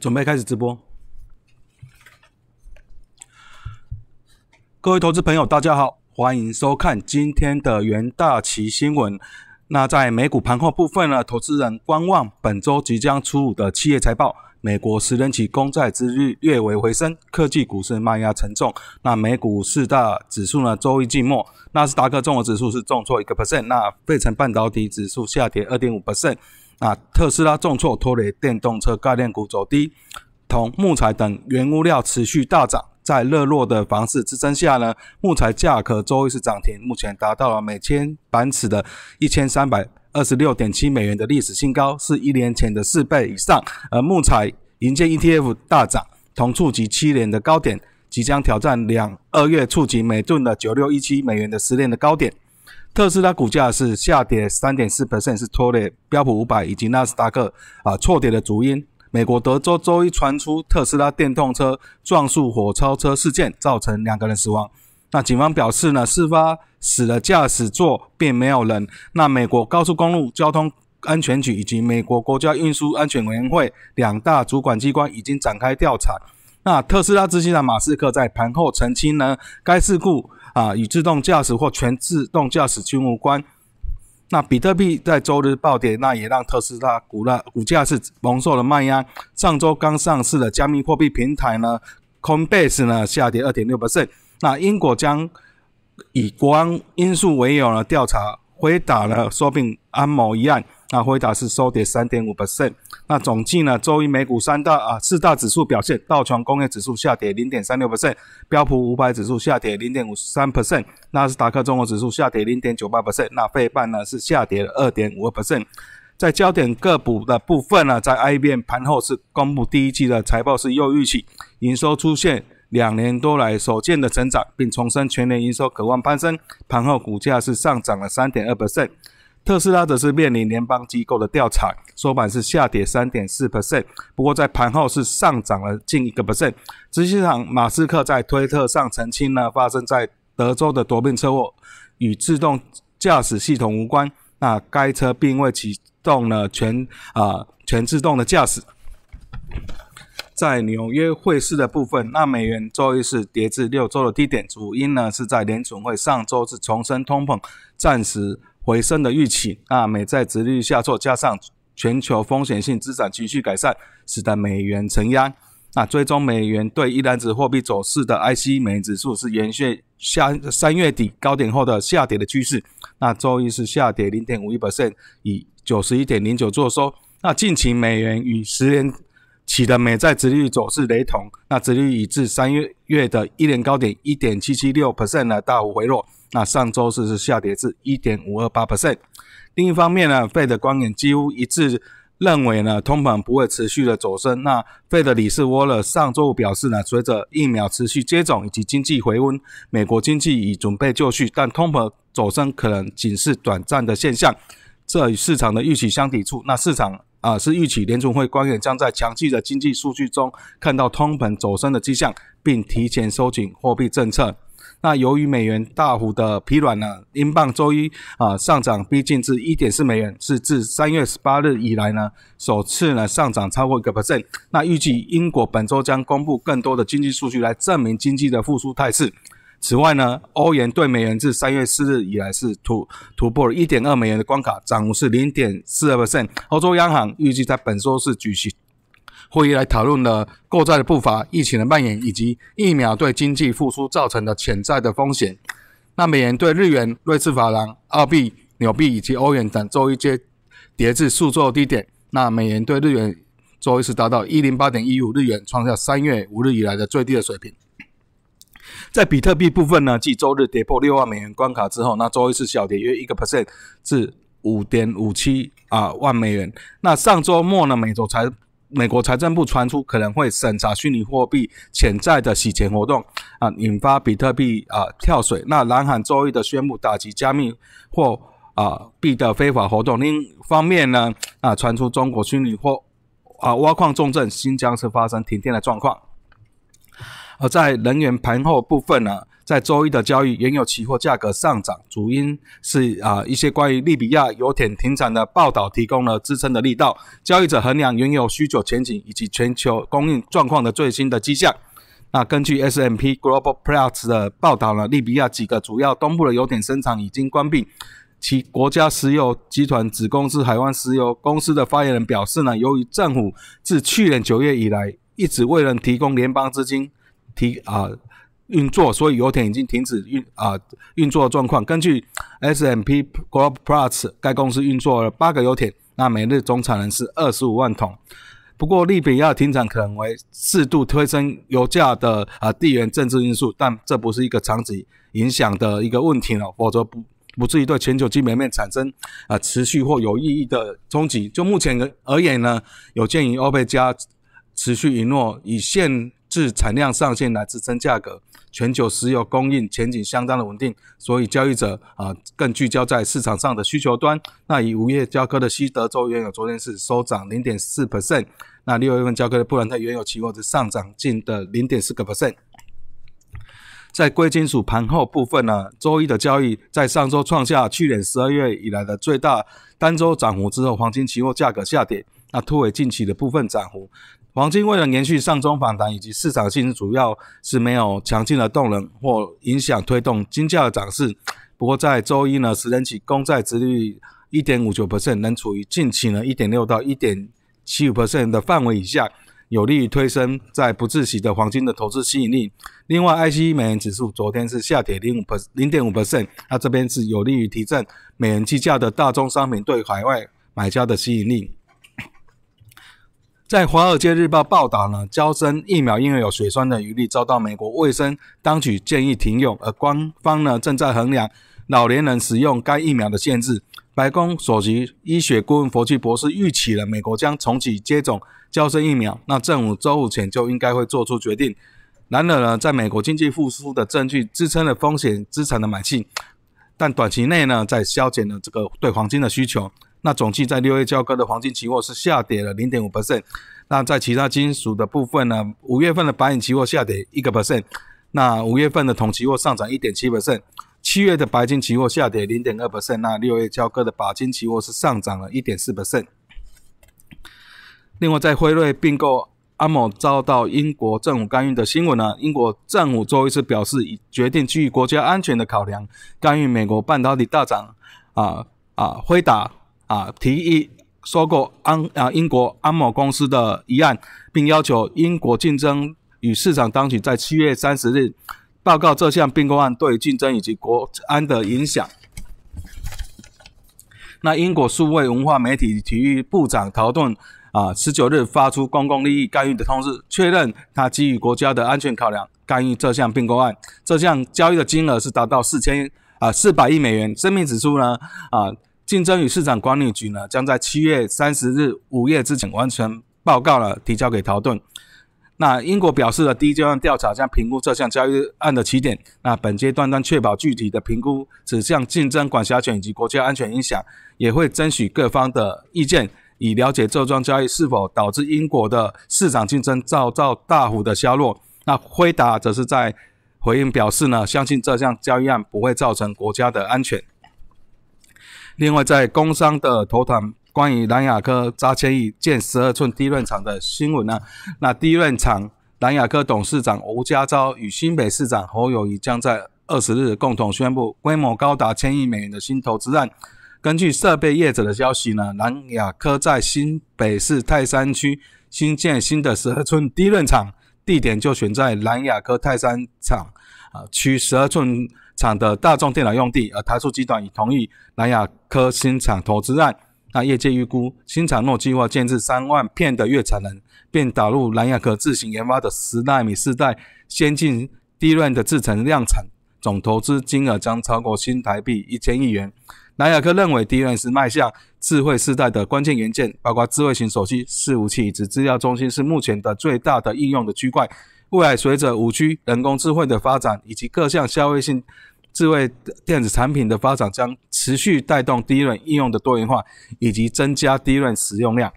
准备开始直播。各位投资朋友，大家好，欢迎收看今天的元大旗新闻。那在美股盘后部分呢，投资人观望本周即将出炉的企业财报。美国十年期公债之率略微回升，科技股市卖压沉重。那美股四大指数呢，周一季末，纳斯达克综合指数是重挫一个 percent，那费城半导体指数下跌二点五 percent。啊特斯拉重挫，拖累电动车概念股走低。铜、木材等原物料持续大涨，在热络的房市支撑下呢，木材价格周一是涨停，目前达到了每千板尺的一千三百二十六点七美元的历史新高，是一年前的四倍以上。而木材银建 ETF 大涨，同触及七年的高点，即将挑战两二月触及每吨的九六一七美元的十年的高点。特斯拉股价是下跌三点四 percent，是拖累标普五百以及纳斯达克啊错跌的主因。美国德州周一传出特斯拉电动车撞树火超车事件，造成两个人死亡。那警方表示呢，事发死的驾驶座并没有人。那美国高速公路交通安全局以及美国国家运输安全委员会两大主管机关已经展开调查。那特斯拉执行长马斯克在盘后澄清呢，该事故。啊，与自动驾驶或全自动驾驶均无关。那比特币在周日暴跌，那也让特斯拉股了股价是蒙受了卖压。上周刚上市的加密货币平台呢，Coinbase 呢下跌二点六个 c。那英国将以国安因素为由呢调查辉达呢说并安某一案。那辉达是收跌三点五 percent。那总计呢，周一美股三大啊四大指数表现，道琼工业指数下跌零点三六 percent，标普五百指数下跌零点五三 percent，纳斯达克综合指数下跌零点九八 percent，那费半呢是下跌了二点五 percent。在焦点个股的部分呢，在 IBM 盘后是公布第一季的财报是又预期营收出现两年多来首见的成长，并重申全年营收渴望攀升，盘后股价是上涨了三点二 percent。特斯拉则是面临联邦机构的调查，收盘是下跌三点四 percent，不过在盘后是上涨了近一个 percent。执行长马斯克在推特上澄清呢，发生在德州的夺命车祸与自动驾驶系统无关，那该车并未启动了全啊全自动的驾驶。在纽约汇市的部分，那美元周一是跌至六周的低点，主因呢是在联储会上周是重申通膨暂时。回升的预期，那美债殖率下挫，加上全球风险性资产情绪改善，使得美元承压。那追踪美元对一篮子货币走势的 IC 美元指数是延续下三月底高点后的下跌的趋势。那周一是下跌零点五一 percent，以九十一点零九做收。那近期美元与十年期的美债殖率走势雷同，那殖利率已至三月月的一年高点一点七七六 percent 呢大幅回落。那上周四是下跌至一点五二八 percent。另一方面呢，费的观点几乎一致认为呢，通膨不会持续的走升。那费的理事沃勒上周五表示呢，随着疫苗持续接种以及经济回温，美国经济已准备就绪，但通膨走升可能仅是短暂的现象，这与市场的预期相抵触。那市场啊是预期联储会官员将在强劲的经济数据中看到通膨走升的迹象，并提前收紧货币政策。那由于美元大幅的疲软呢，英镑周一啊上涨逼近至一点四美元，是自三月十八日以来呢首次呢上涨超过一个 percent。那预计英国本周将公布更多的经济数据来证明经济的复苏态势。此外呢，欧元对美元自三月四日以来是突突破了一点二美元的关卡，涨幅是零点四二 percent。欧洲央行预计在本周是举行。会议来讨论了购债的步伐、疫情的蔓延以及疫苗对经济复苏造成的潜在的风险。那美元对日元、瑞士法郎、澳币、纽币以及欧元等周一皆跌至数周低点。那美元对日元周一是达到一零八点一五日元，创下三月五日以来的最低的水平。在比特币部分呢，继周日跌破六万美元关卡之后，那周一是小跌约一个 percent 至五点五七啊万美元。那上周末呢，美洲才。美国财政部传出可能会审查虚拟货币潜在的洗钱活动啊，引发比特币啊跳水。那南韩周一的宣布打击加密货啊币的非法活动。另一方面呢啊，传出中国虚拟货啊挖矿重镇新疆是发生停电的状况。而在能源盘后部分呢，在周一的交易，原油期货价格上涨，主因是啊一些关于利比亚油田停产的报道提供了支撑的力道。交易者衡量原油需求前景以及全球供应状况的最新的迹象。那根据 S M P Global Platts 的报道呢，利比亚几个主要东部的油田生产已经关闭。其国家石油集团子公司海湾石油公司的发言人表示呢，由于政府自去年九月以来一直未能提供联邦资金提啊。运作，所以油田已经停止运啊运作状况。根据 S M P Global Plus，该公司运作了八个油田，那每日总产能是二十五万桶。不过，利比亚停产可能为适度推升油价的啊地缘政治因素，但这不是一个长期影响的一个问题了，否则不不至于对全球基本面产生啊持续或有意义的冲击。就目前而言呢，有鉴于欧佩加持续允诺以限制产量上限来支撑价格。全球石油供应前景相当的稳定，所以交易者啊更聚焦在市场上的需求端。那以五月交割的西德州原油昨天是收涨零点四 percent，那六月份交割的布兰特原油期货是上涨近的零点四个 percent。在贵金属盘后部分呢，周一的交易在上周创下去年十二月以来的最大单周涨幅之后，黄金期货价格下跌，那突围近期的部分涨幅。黄金为了延续上中反弹以及市场性，主要是没有强劲的动能或影响推动金价的涨势。不过在周一呢，十年期公债殖率一点五九 percent，能处于近期呢一点六到一点七五 percent 的范围以下，有利于推升在不自息的黄金的投资吸引力。另外，IC 美元指数昨天是下跌零五 per 零点五 percent，那这边是有利于提振美元计价的大宗商品对海外买家的吸引力。在《华尔街日报》报道呢，交生疫苗因为有血栓的余力，遭到美国卫生当局建议停用，而官方呢正在衡量老年人使用该疫苗的限制。白宫首席医学顾问佛奇博士预期了美国将重启接种交生疫苗，那政府周五前就应该会做出决定。然而呢，在美国经济复苏的证据支撑了风险资产的买气，但短期内呢，在消减了这个对黄金的需求。那总计在六月交割的黄金期货是下跌了零点五 percent。那在其他金属的部分呢？五月份的白银期货下跌一个 percent。那五月份的铜期货上涨一点七 percent。七月的白金期货下跌零点二 percent。那六月交割的钯金期货是上涨了一点四 percent。另外，在辉瑞并购阿某遭到英国政府干预的新闻呢？英国政府周一是表示，已决定基于国家安全的考量，干预美国半导体大涨啊啊辉达。啊，提议收购安啊英国安某公司的一案，并要求英国竞争与市场当局在七月三十日报告这项并购案对竞争以及国安的影响。那英国数位文化媒体体育部长陶顿啊，十九日发出公共利益干预的通知，确认他基于国家的安全考量干预这项并购案。这项交易的金额是达到四千啊四百亿美元。声明指出呢啊。竞争与市场管理局呢，将在七月三十日午夜之前完成报告了，提交给陶顿。那英国表示了第一阶段调查将评估这项交易案的起点。那本阶段将确保具体的评估指向竞争管辖权以及国家安全影响，也会争取各方的意见，以了解这桩交易是否导致英国的市场竞争遭到大幅的削弱。那辉达则是在回应表示呢，相信这项交易案不会造成国家的安全。另外，在工商的头谈关于南雅科扎千亿建十二寸低润厂的新闻呢？那低润厂南雅科董事长吴家昭与新北市长侯友谊将在二十日共同宣布规模高达千亿美元的新投资案。根据设备业者的消息呢，南雅科在新北市泰山区新建新的十二寸低润厂，地点就选在南雅科泰山厂啊区十二寸。厂的大众电脑用地，而台塑集团已同意南亚科新厂投资案。那业界预估，新厂若计划建制三万片的月产能，并导入南亚科自行研发的十纳米四代先进低润的制程量产，总投资金额将超过新台币一千亿元。南亚科认为，低润是迈向智慧时代的关键元件，包括智慧型手机、伺服器以及资料中心是目前的最大的应用的区块。未来随着五 G、人工智慧的发展，以及各项消费性智慧电子产品的发展，将持续带动低润应用的多元化，以及增加低润使用量。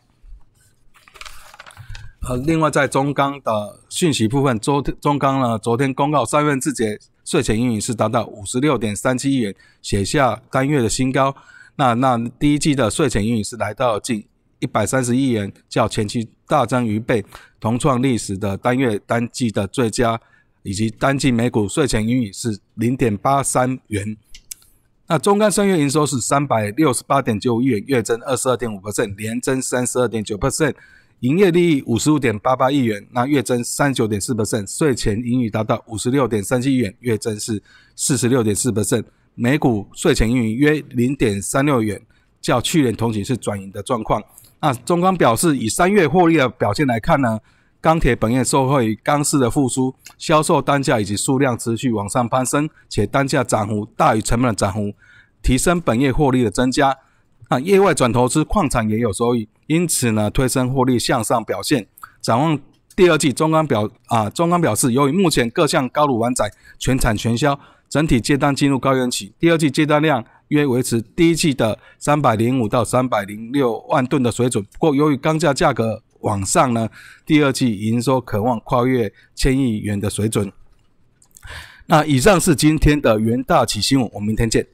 呃，另外在中钢的讯息部分，昨中钢呢昨天公告三月份自节税前盈余是达到五十六点三七亿元，写下单月的新高。那那第一季的税前盈余是来到近一百三十亿元，较前期大增逾倍，同创历史的单月单季的最佳，以及单季每股税前盈余是零点八三元。那中钢三月营收是三百六十八点九亿元，月增二十二点五 percent，年增三十二点九 percent。营业利益五十五点八八亿元，那月增三十九点四 percent，税前盈余达到五十六点三七亿元，月增是四十六点四 percent，每股税前盈余约零点三六元，较去年同期是转盈的状况。那中钢表示，以三月获利的表现来看呢，钢铁本业受惠于钢市的复苏，销售单价以及数量持续往上攀升，且单价涨幅大于成本的涨幅，提升本业获利的增加。那业外转投资矿产也有收益，因此呢，推升获利向上表现。展望第二季，中钢表啊，中钢表示，由于目前各项高炉完载全产全销，整体接单进入高原期，第二季接单量约维持第一季的三百零五到三百零六万吨的水准。不过，由于钢价价格往上呢，第二季营收渴望跨越千亿元的水准。那以上是今天的元大起新闻，我们明天见。